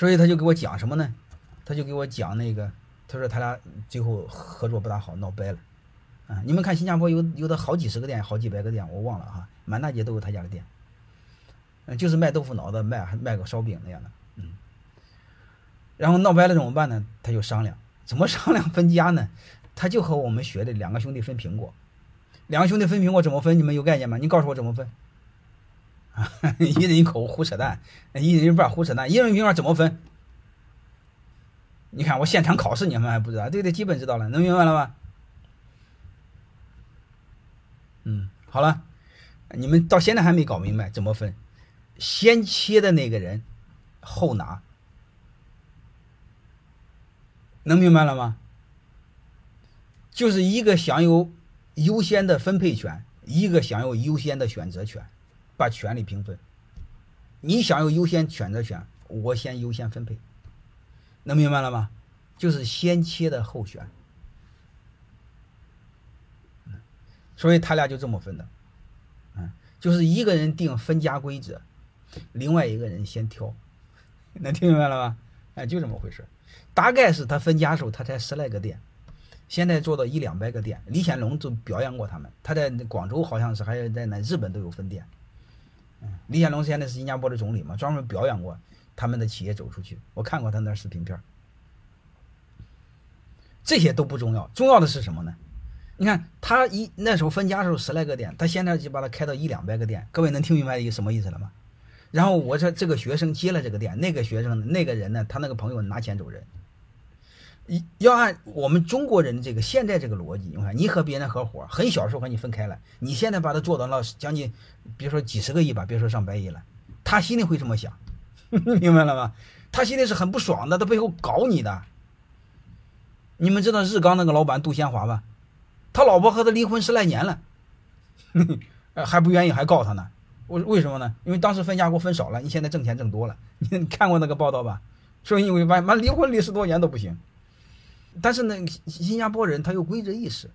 所以他就给我讲什么呢？他就给我讲那个，他说他俩最后合作不大好，闹掰了。啊，你们看新加坡有有的好几十个店，好几百个店，我忘了哈，满大街都有他家的店。嗯，就是卖豆腐脑的，卖还卖个烧饼那样的。嗯，然后闹掰了怎么办呢？他就商量，怎么商量分家呢？他就和我们学的两个兄弟分苹果，两个兄弟分苹果怎么分？你们有概念吗？你告诉我怎么分？一人一口胡扯淡，一人一半胡扯淡，一人一半怎么分？你看我现场考试，你们还不知道？对对，基本知道了，能明白了吗？嗯，好了，你们到现在还没搞明白怎么分，先切的那个人后拿，能明白了吗？就是一个享有优先的分配权，一个享有优先的选择权，把权利平分。你享有优先选择权，我先优先分配，能明白了吗？就是先切的后选。所以他俩就这么分的，嗯，就是一个人定分家规则，另外一个人先挑，能听明白了吗？哎，就这么回事。大概是他分家时候，他才十来个店，现在做到一两百个店。李显龙就表扬过他们，他在广州好像是还有在那日本都有分店。李显龙现在是新加坡的总理嘛，专门表扬过他们的企业走出去。我看过他那视频片这些都不重要，重要的是什么呢？你看他一那时候分家的时候十来个店，他现在就把它开到一两百个店。各位能听明白一个什么意思了吗？然后我这这个学生接了这个店，那个学生那个人呢，他那个朋友拿钱走人。要按我们中国人这个现在这个逻辑，你看你和别人合伙，很小时候和你分开了，你现在把他做到了将近，别说几十个亿吧，别说上百亿了，他心里会这么想，明白了吗？他心里是很不爽的，他背后搞你的。你们知道日钢那个老板杜先华吧？他老婆和他离婚十来年了，还不愿意，还告他呢。为为什么呢？因为当时分家给我分少了，你现在挣钱挣多了。你看过那个报道吧？说因为完完离婚离十多年都不行。但是呢，新加坡人他有规则意识。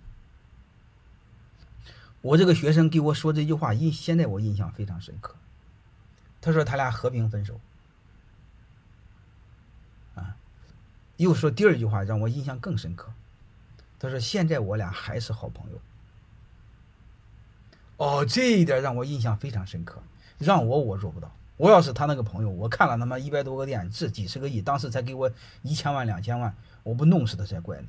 我这个学生给我说这句话，印现在我印象非常深刻。他说他俩和平分手。啊，又说第二句话让我印象更深刻。他说：“现在我俩还是好朋友。”哦，这一点让我印象非常深刻。让我我做不到。我要是他那个朋友，我看了他妈一百多个店，这几十个亿，当时才给我一千万两千万，我不弄死他才怪呢。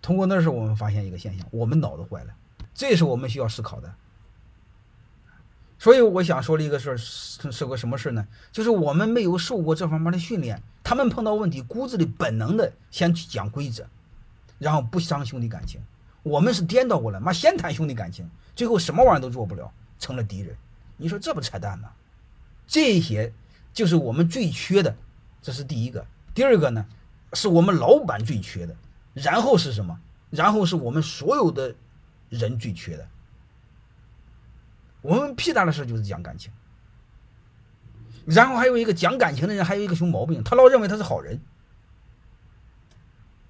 通过那时候，我们发现一个现象：我们脑子坏了。这是我们需要思考的。所以我想说的一个事儿是个什么事呢？就是我们没有受过这方面的训练，他们碰到问题，骨子里本能的先去讲规则。然后不伤兄弟感情，我们是颠倒过来，妈先谈兄弟感情，最后什么玩意儿都做不了，成了敌人。你说这不扯淡吗？这些就是我们最缺的，这是第一个。第二个呢，是我们老板最缺的。然后是什么？然后是我们所有的人最缺的。我们屁大的事就是讲感情。然后还有一个讲感情的人，还有一个熊毛病，他老认为他是好人，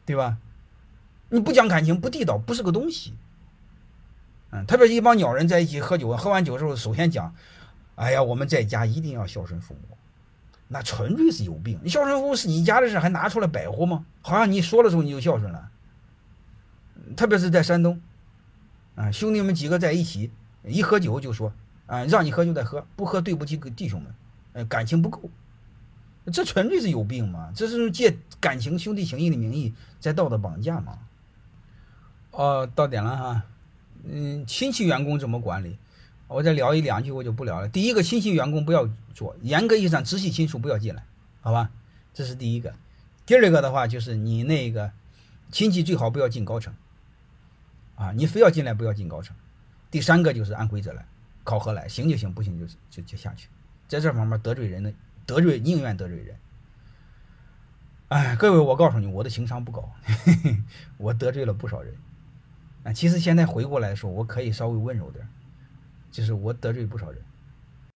对吧？你不讲感情，不地道，不是个东西。嗯，特别是一帮鸟人在一起喝酒，喝完酒之后，首先讲：“哎呀，我们在家一定要孝顺父母。”那纯粹是有病。你孝顺父母是你家的事，还拿出来摆活吗？好像你说的时候你就孝顺了。特别是在山东，啊，兄弟们几个在一起，一喝酒就说：“啊，让你喝就得喝，不喝对不起弟兄们，呃，感情不够。”这纯粹是有病嘛？这是借感情、兄弟情谊的名义在道德绑架嘛？哦，到点了哈，嗯，亲戚员工怎么管理？我再聊一两句，我就不聊了。第一个，亲戚员工不要做，严格意义上直系亲属不要进来，好吧？这是第一个。第二个的话，就是你那个亲戚最好不要进高层，啊，你非要进来不要进高层。第三个就是按规则来，考核来，行就行，不行就就就下去。在这方面得罪人的，得罪宁愿得罪人。哎，各位，我告诉你，我的情商不高，我得罪了不少人。啊，其实现在回过来说，我可以稍微温柔点，就是我得罪不少人。